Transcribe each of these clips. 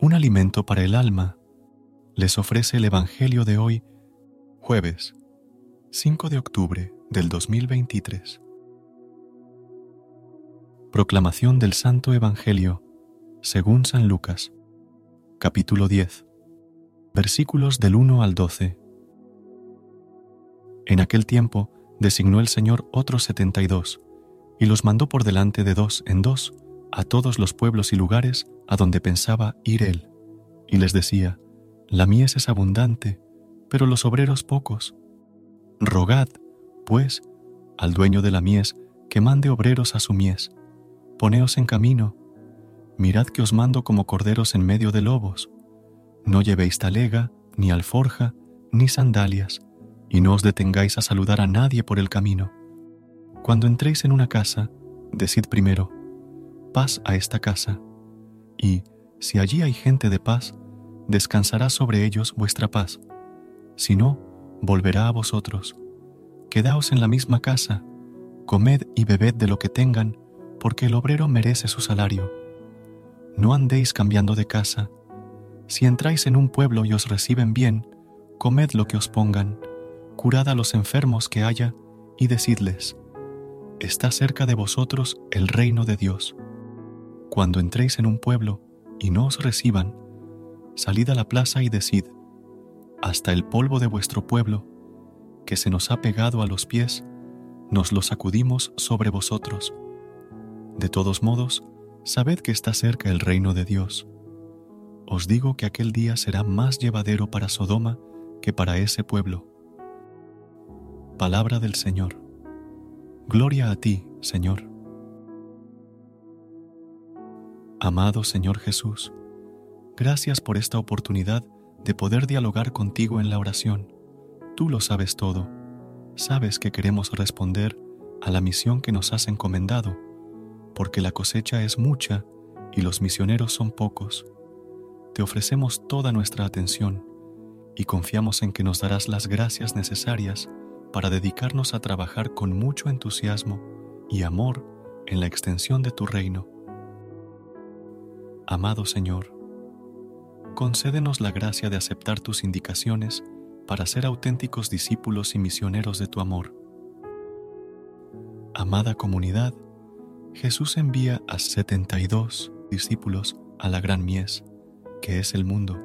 Un alimento para el alma, les ofrece el Evangelio de hoy, jueves 5 de octubre del 2023. Proclamación del Santo Evangelio según San Lucas, capítulo 10, versículos del 1 al 12. En aquel tiempo designó el Señor otros setenta y dos, y los mandó por delante de dos en dos a todos los pueblos y lugares a donde pensaba ir él, y les decía, La mies es abundante, pero los obreros pocos. Rogad, pues, al dueño de la mies que mande obreros a su mies. Poneos en camino. Mirad que os mando como corderos en medio de lobos. No llevéis talega, ni alforja, ni sandalias, y no os detengáis a saludar a nadie por el camino. Cuando entréis en una casa, decid primero, paz a esta casa y, si allí hay gente de paz, descansará sobre ellos vuestra paz. Si no, volverá a vosotros. Quedaos en la misma casa, comed y bebed de lo que tengan, porque el obrero merece su salario. No andéis cambiando de casa. Si entráis en un pueblo y os reciben bien, comed lo que os pongan, curad a los enfermos que haya, y decidles, está cerca de vosotros el reino de Dios. Cuando entréis en un pueblo y no os reciban, salid a la plaza y decid, hasta el polvo de vuestro pueblo, que se nos ha pegado a los pies, nos lo sacudimos sobre vosotros. De todos modos, sabed que está cerca el reino de Dios. Os digo que aquel día será más llevadero para Sodoma que para ese pueblo. Palabra del Señor. Gloria a ti, Señor. Amado Señor Jesús, gracias por esta oportunidad de poder dialogar contigo en la oración. Tú lo sabes todo. Sabes que queremos responder a la misión que nos has encomendado, porque la cosecha es mucha y los misioneros son pocos. Te ofrecemos toda nuestra atención y confiamos en que nos darás las gracias necesarias para dedicarnos a trabajar con mucho entusiasmo y amor en la extensión de tu reino Amado Señor, concédenos la gracia de aceptar tus indicaciones para ser auténticos discípulos y misioneros de tu amor. Amada comunidad, Jesús envía a 72 discípulos a la gran mies, que es el mundo,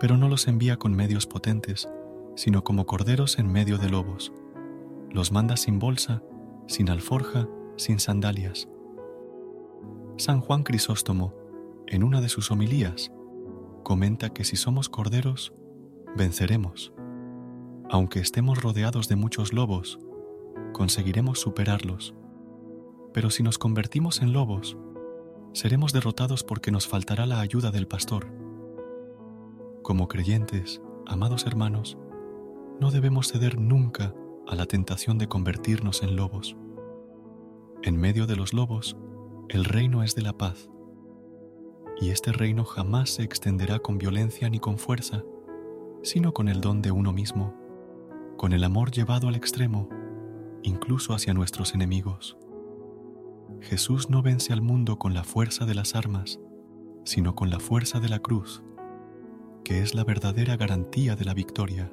pero no los envía con medios potentes, sino como corderos en medio de lobos. Los manda sin bolsa, sin alforja, sin sandalias. San Juan Crisóstomo en una de sus homilías, comenta que si somos corderos, venceremos. Aunque estemos rodeados de muchos lobos, conseguiremos superarlos. Pero si nos convertimos en lobos, seremos derrotados porque nos faltará la ayuda del pastor. Como creyentes, amados hermanos, no debemos ceder nunca a la tentación de convertirnos en lobos. En medio de los lobos, el reino es de la paz. Y este reino jamás se extenderá con violencia ni con fuerza, sino con el don de uno mismo, con el amor llevado al extremo, incluso hacia nuestros enemigos. Jesús no vence al mundo con la fuerza de las armas, sino con la fuerza de la cruz, que es la verdadera garantía de la victoria.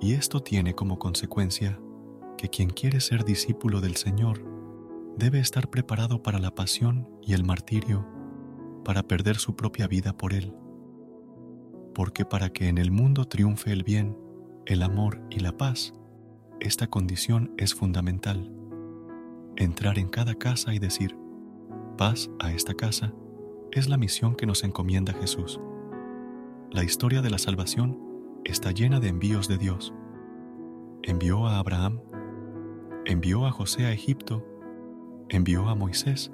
Y esto tiene como consecuencia que quien quiere ser discípulo del Señor debe estar preparado para la pasión y el martirio, para perder su propia vida por Él. Porque para que en el mundo triunfe el bien, el amor y la paz, esta condición es fundamental. Entrar en cada casa y decir, paz a esta casa, es la misión que nos encomienda Jesús. La historia de la salvación está llena de envíos de Dios. Envió a Abraham, envió a José a Egipto, envió a Moisés,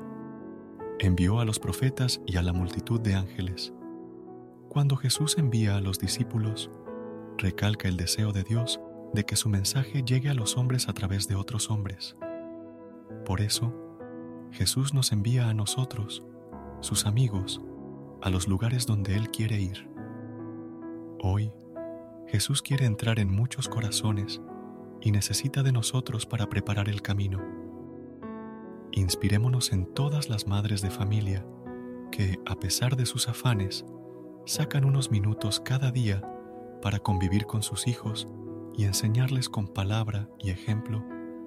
envió a los profetas y a la multitud de ángeles. Cuando Jesús envía a los discípulos, recalca el deseo de Dios de que su mensaje llegue a los hombres a través de otros hombres. Por eso, Jesús nos envía a nosotros, sus amigos, a los lugares donde Él quiere ir. Hoy, Jesús quiere entrar en muchos corazones y necesita de nosotros para preparar el camino. Inspirémonos en todas las madres de familia que, a pesar de sus afanes, sacan unos minutos cada día para convivir con sus hijos y enseñarles con palabra y ejemplo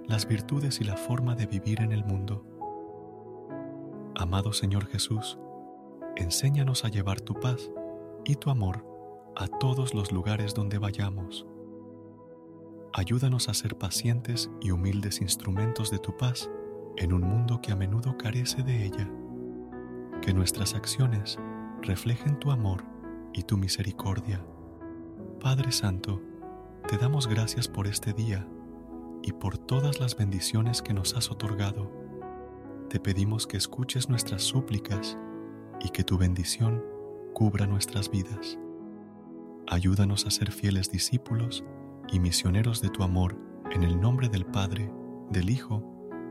las virtudes y la forma de vivir en el mundo. Amado Señor Jesús, enséñanos a llevar tu paz y tu amor a todos los lugares donde vayamos. Ayúdanos a ser pacientes y humildes instrumentos de tu paz en un mundo que a menudo carece de ella. Que nuestras acciones reflejen tu amor y tu misericordia. Padre Santo, te damos gracias por este día y por todas las bendiciones que nos has otorgado. Te pedimos que escuches nuestras súplicas y que tu bendición cubra nuestras vidas. Ayúdanos a ser fieles discípulos y misioneros de tu amor en el nombre del Padre, del Hijo